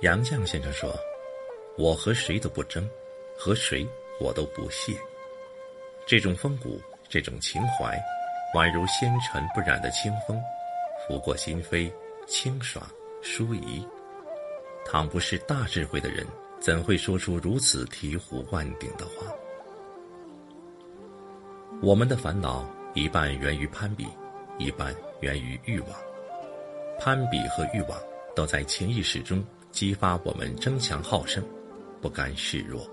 杨绛先生说：“我和谁都不争，和谁我都不屑。”这种风骨，这种情怀，宛如纤尘不染的清风，拂过心扉，清爽舒怡。倘不是大智慧的人，怎会说出如此醍醐灌顶的话？我们的烦恼一半源于攀比，一半源于欲望。攀比和欲望都在潜意识中激发我们争强好胜，不甘示弱。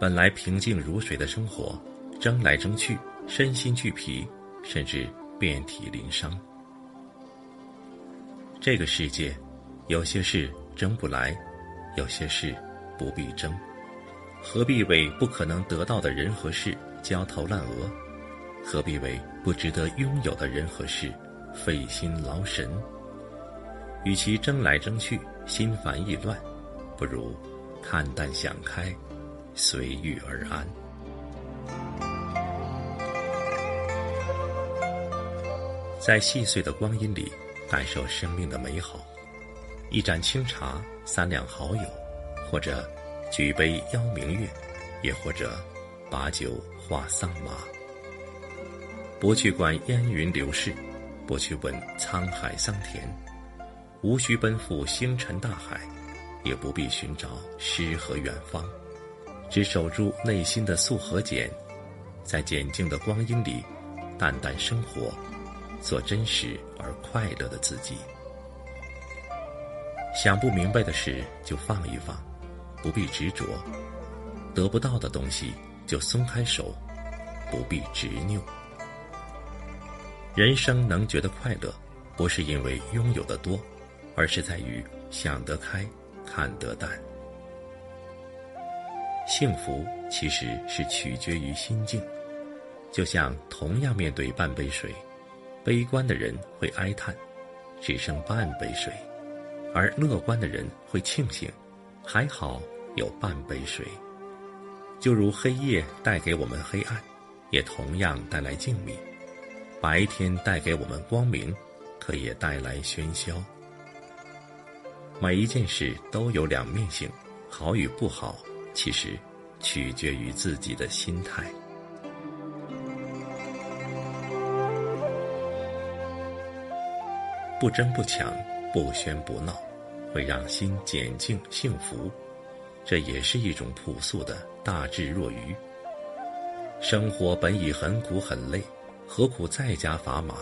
本来平静如水的生活。争来争去，身心俱疲，甚至遍体鳞伤。这个世界，有些事争不来，有些事不必争。何必为不可能得到的人和事焦头烂额？何必为不值得拥有的人和事费心劳神？与其争来争去，心烦意乱，不如看淡想开，随遇而安。在细碎的光阴里，感受生命的美好。一盏清茶，三两好友，或者举杯邀明月，也或者把酒话桑麻。不去管烟云流逝，不去问沧海桑田，无需奔赴星辰大海，也不必寻找诗和远方，只守住内心的素和简，在简静的光阴里，淡淡生活。做真实而快乐的自己。想不明白的事就放一放，不必执着；得不到的东西就松开手，不必执拗。人生能觉得快乐，不是因为拥有的多，而是在于想得开，看得淡。幸福其实是取决于心境，就像同样面对半杯水。悲观的人会哀叹，只剩半杯水；而乐观的人会庆幸，还好有半杯水。就如黑夜带给我们黑暗，也同样带来静谧；白天带给我们光明，可也带来喧嚣。每一件事都有两面性，好与不好，其实取决于自己的心态。不争不抢，不喧不闹，会让心简静幸福。这也是一种朴素的大智若愚。生活本已很苦很累，何苦再加砝码，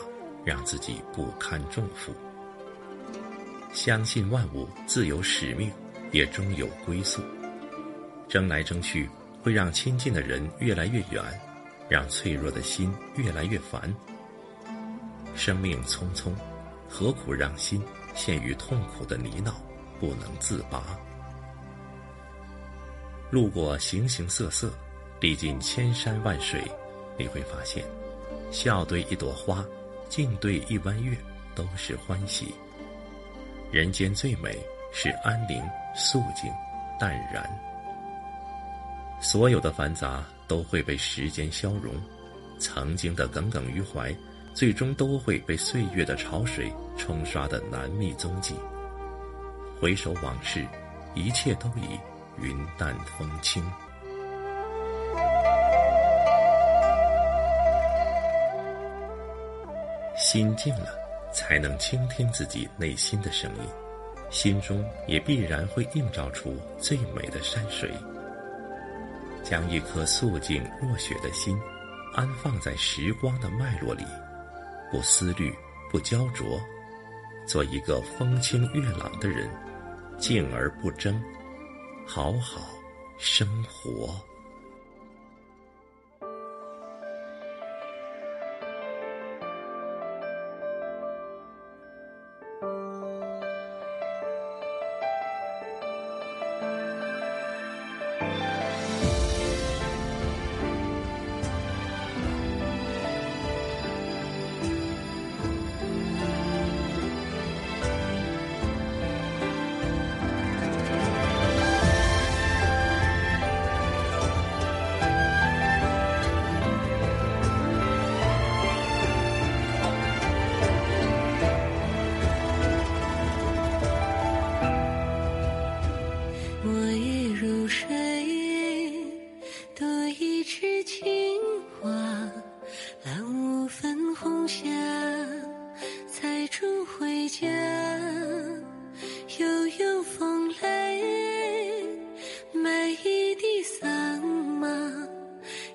让自己不堪重负？相信万物自有使命，也终有归宿。争来争去，会让亲近的人越来越远，让脆弱的心越来越烦。生命匆匆。何苦让心陷于痛苦的泥淖，不能自拔？路过形形色色，历尽千山万水，你会发现，笑对一朵花，静对一弯月，都是欢喜。人间最美是安宁、肃静、淡然。所有的繁杂都会被时间消融，曾经的耿耿于怀。最终都会被岁月的潮水冲刷的难觅踪迹。回首往事，一切都已云淡风轻。心静了，才能倾听自己内心的声音，心中也必然会映照出最美的山水。将一颗素静若雪的心，安放在时光的脉络里。不思虑，不焦灼，做一个风清月朗的人，静而不争，好好生活。一池青花，揽五分红霞，采竹回家。悠悠风来，买一地桑麻，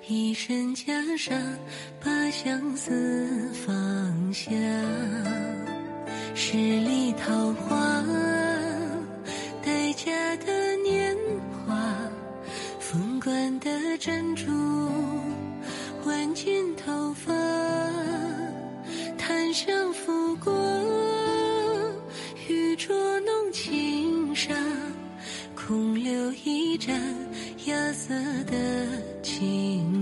一身袈裟，把相思放下。十里桃。珍珠，挽进头发，檀香拂过，玉镯弄轻纱，空留一盏芽色的清